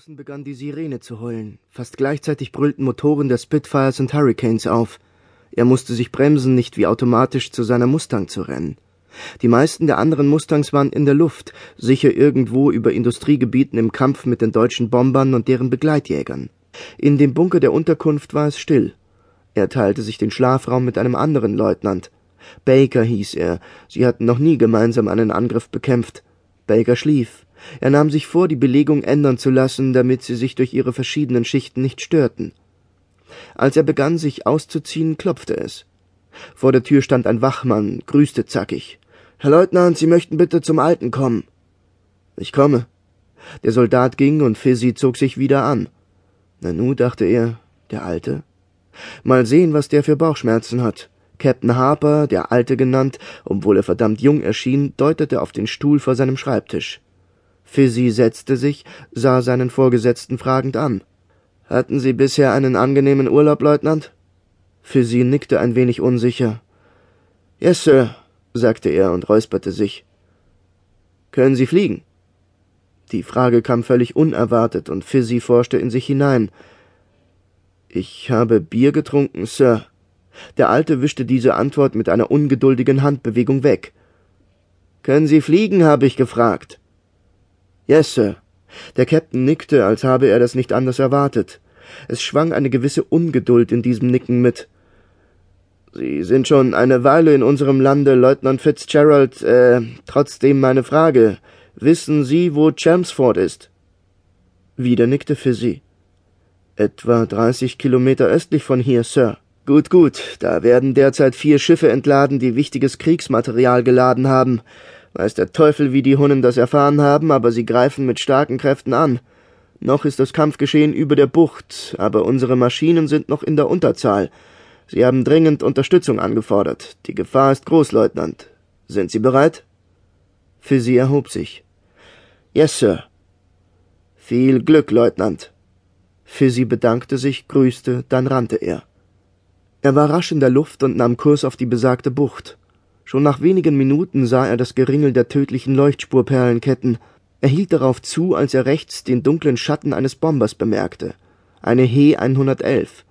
Draußen begann die Sirene zu heulen. Fast gleichzeitig brüllten Motoren der Spitfires und Hurricanes auf. Er musste sich bremsen, nicht wie automatisch zu seiner Mustang zu rennen. Die meisten der anderen Mustangs waren in der Luft, sicher irgendwo über Industriegebieten im Kampf mit den deutschen Bombern und deren Begleitjägern. In dem Bunker der Unterkunft war es still. Er teilte sich den Schlafraum mit einem anderen Leutnant. Baker hieß er. Sie hatten noch nie gemeinsam einen Angriff bekämpft. Baker schlief. Er nahm sich vor, die Belegung ändern zu lassen, damit sie sich durch ihre verschiedenen Schichten nicht störten. Als er begann, sich auszuziehen, klopfte es. Vor der Tür stand ein Wachmann, grüßte zackig. Herr Leutnant, Sie möchten bitte zum Alten kommen. Ich komme. Der Soldat ging und Fizzy zog sich wieder an. Nanu, dachte er, der Alte? Mal sehen, was der für Bauchschmerzen hat. Captain Harper, der Alte genannt, obwohl er verdammt jung erschien, deutete auf den Stuhl vor seinem Schreibtisch. Fizzy setzte sich, sah seinen Vorgesetzten fragend an. Hatten Sie bisher einen angenehmen Urlaub, Leutnant? Fizzy nickte ein wenig unsicher. Yes, Sir, sagte er und räusperte sich. Können Sie fliegen? Die Frage kam völlig unerwartet, und Fizzy forschte in sich hinein. Ich habe Bier getrunken, Sir. Der Alte wischte diese Antwort mit einer ungeduldigen Handbewegung weg. Können Sie fliegen, habe ich gefragt. Yes, Sir. Der Captain nickte, als habe er das nicht anders erwartet. Es schwang eine gewisse Ungeduld in diesem Nicken mit. Sie sind schon eine Weile in unserem Lande, Leutnant Fitzgerald, äh, trotzdem meine Frage. Wissen Sie, wo Chelmsford ist? Wieder nickte Fizzy. Etwa dreißig Kilometer östlich von hier, Sir. Gut, gut, da werden derzeit vier Schiffe entladen, die wichtiges Kriegsmaterial geladen haben. Weiß der Teufel, wie die Hunnen das erfahren haben, aber sie greifen mit starken Kräften an. Noch ist das Kampfgeschehen über der Bucht, aber unsere Maschinen sind noch in der Unterzahl. Sie haben dringend Unterstützung angefordert. Die Gefahr ist groß, Leutnant. Sind Sie bereit? Fizzy erhob sich. Yes, Sir. Viel Glück, Leutnant. Fizzy bedankte sich, grüßte, dann rannte er. Er war rasch in der Luft und nahm Kurs auf die besagte Bucht. Schon nach wenigen Minuten sah er das Geringel der tödlichen Leuchtspurperlenketten. Er hielt darauf zu, als er rechts den dunklen Schatten eines Bombers bemerkte. Eine He 111.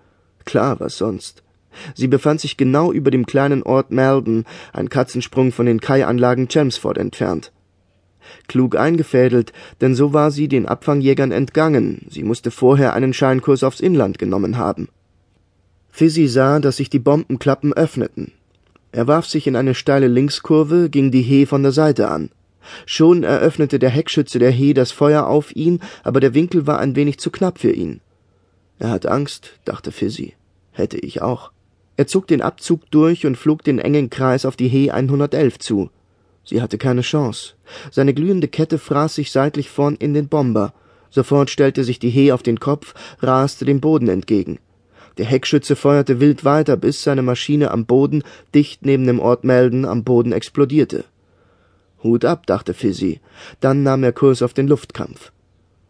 Klar, was sonst. Sie befand sich genau über dem kleinen Ort Malden, ein Katzensprung von den Kai-Anlagen Chelmsford entfernt. Klug eingefädelt, denn so war sie den Abfangjägern entgangen, sie musste vorher einen Scheinkurs aufs Inland genommen haben. Fizzy sah, dass sich die Bombenklappen öffneten. Er warf sich in eine steile Linkskurve, ging die He von der Seite an. Schon eröffnete der Heckschütze der He das Feuer auf ihn, aber der Winkel war ein wenig zu knapp für ihn. Er hat Angst, dachte Fizzy. Hätte ich auch. Er zog den Abzug durch und flog den engen Kreis auf die He 111 zu. Sie hatte keine Chance. Seine glühende Kette fraß sich seitlich vorn in den Bomber. Sofort stellte sich die He auf den Kopf, raste dem Boden entgegen. Der Heckschütze feuerte wild weiter, bis seine Maschine am Boden, dicht neben dem Ort Melden, am Boden explodierte. Hut ab, dachte Fizzy. Dann nahm er Kurs auf den Luftkampf.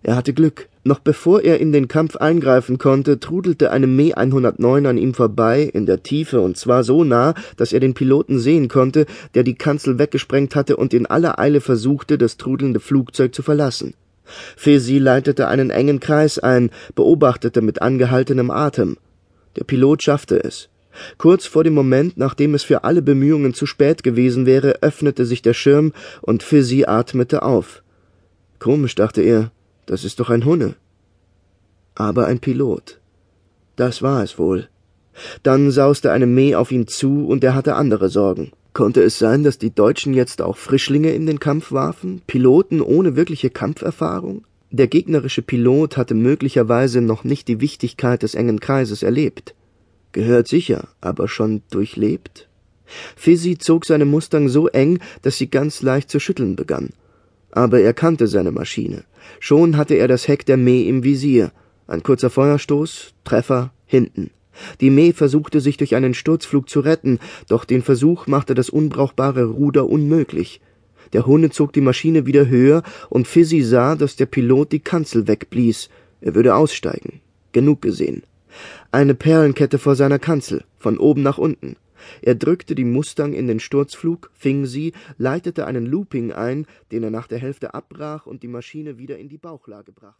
Er hatte Glück. Noch bevor er in den Kampf eingreifen konnte, trudelte eine Me 109 an ihm vorbei, in der Tiefe und zwar so nah, dass er den Piloten sehen konnte, der die Kanzel weggesprengt hatte und in aller Eile versuchte, das trudelnde Flugzeug zu verlassen. Fizzy leitete einen engen Kreis ein, beobachtete mit angehaltenem Atem. Der Pilot schaffte es. Kurz vor dem Moment, nachdem es für alle Bemühungen zu spät gewesen wäre, öffnete sich der Schirm und Fizzy atmete auf. Komisch, dachte er, das ist doch ein Hunne. Aber ein Pilot. Das war es wohl. Dann sauste eine Mee auf ihn zu und er hatte andere Sorgen. Konnte es sein, dass die Deutschen jetzt auch Frischlinge in den Kampf warfen? Piloten ohne wirkliche Kampferfahrung? Der gegnerische Pilot hatte möglicherweise noch nicht die Wichtigkeit des engen Kreises erlebt. Gehört sicher, aber schon durchlebt? Fizzy zog seine Mustang so eng, dass sie ganz leicht zu schütteln begann. Aber er kannte seine Maschine. Schon hatte er das Heck der Mee im Visier. Ein kurzer Feuerstoß, Treffer, hinten. Die Mee versuchte sich durch einen Sturzflug zu retten, doch den Versuch machte das unbrauchbare Ruder unmöglich. Der Hunde zog die Maschine wieder höher, und Fizzy sah, dass der Pilot die Kanzel wegblies. Er würde aussteigen. Genug gesehen. Eine Perlenkette vor seiner Kanzel, von oben nach unten. Er drückte die Mustang in den Sturzflug, fing sie, leitete einen Looping ein, den er nach der Hälfte abbrach und die Maschine wieder in die Bauchlage brachte